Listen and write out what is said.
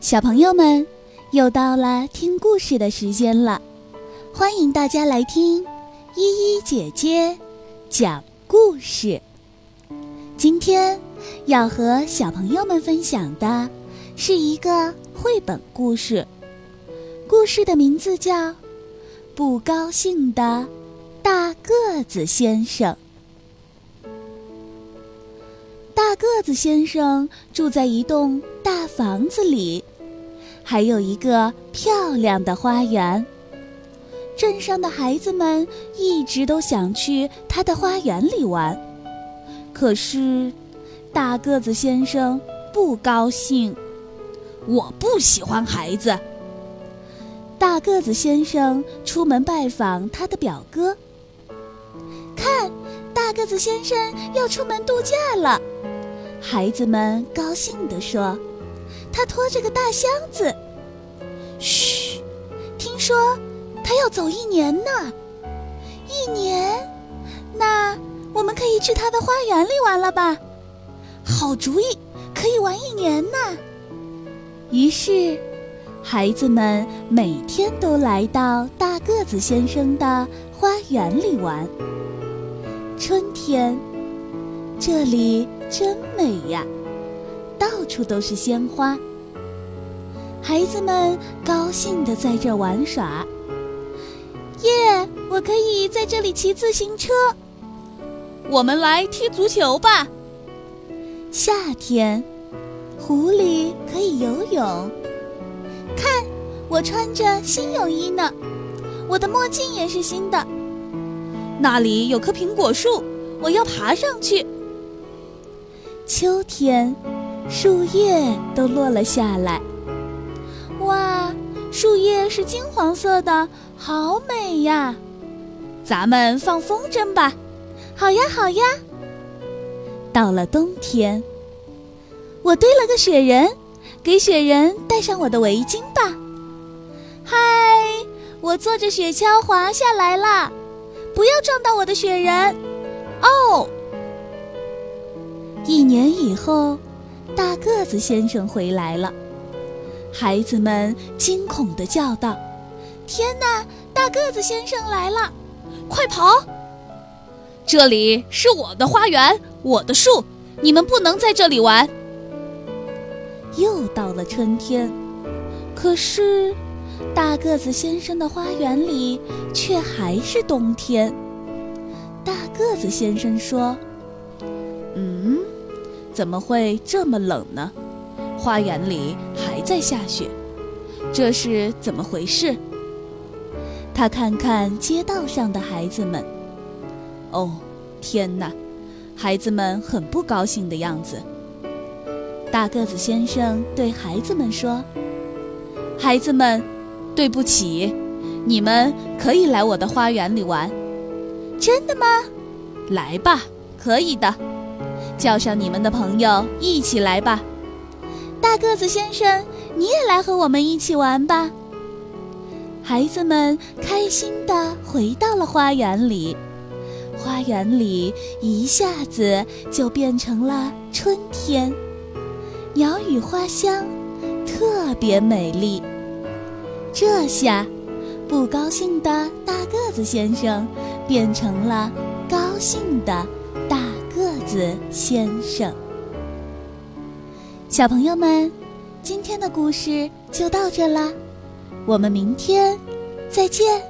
小朋友们，又到了听故事的时间了，欢迎大家来听依依姐姐讲故事。今天要和小朋友们分享的是一个绘本故事，故事的名字叫《不高兴的大个子先生》。大个子先生住在一栋大房子里。还有一个漂亮的花园。镇上的孩子们一直都想去他的花园里玩，可是大个子先生不高兴。我不喜欢孩子。大个子先生出门拜访他的表哥。看，大个子先生要出门度假了，孩子们高兴地说。他拖着个大箱子。嘘，听说他要走一年呢。一年，那我们可以去他的花园里玩了吧？好主意，可以玩一年呢。于是，孩子们每天都来到大个子先生的花园里玩。春天，这里真美呀，到处都是鲜花。孩子们高兴地在这玩耍。耶！我可以在这里骑自行车。我们来踢足球吧。夏天，湖里可以游泳。看，我穿着新泳衣呢，我的墨镜也是新的。那里有棵苹果树，我要爬上去。秋天，树叶都落了下来。哇，树叶是金黄色的，好美呀！咱们放风筝吧。好呀，好呀。到了冬天，我堆了个雪人，给雪人戴上我的围巾吧。嗨，我坐着雪橇滑下来啦，不要撞到我的雪人。哦，一年以后，大个子先生回来了。孩子们惊恐地叫道：“天哪！大个子先生来了，快跑！这里是我的花园，我的树，你们不能在这里玩。”又到了春天，可是大个子先生的花园里却还是冬天。大个子先生说：“嗯，怎么会这么冷呢？”花园里还在下雪，这是怎么回事？他看看街道上的孩子们，哦，天哪！孩子们很不高兴的样子。大个子先生对孩子们说：“孩子们，对不起，你们可以来我的花园里玩。”真的吗？来吧，可以的，叫上你们的朋友一起来吧。大个子先生，你也来和我们一起玩吧。孩子们开心地回到了花园里，花园里一下子就变成了春天，鸟语花香，特别美丽。这下，不高兴的大个子先生变成了高兴的大子先生。小朋友们，今天的故事就到这啦，我们明天再见。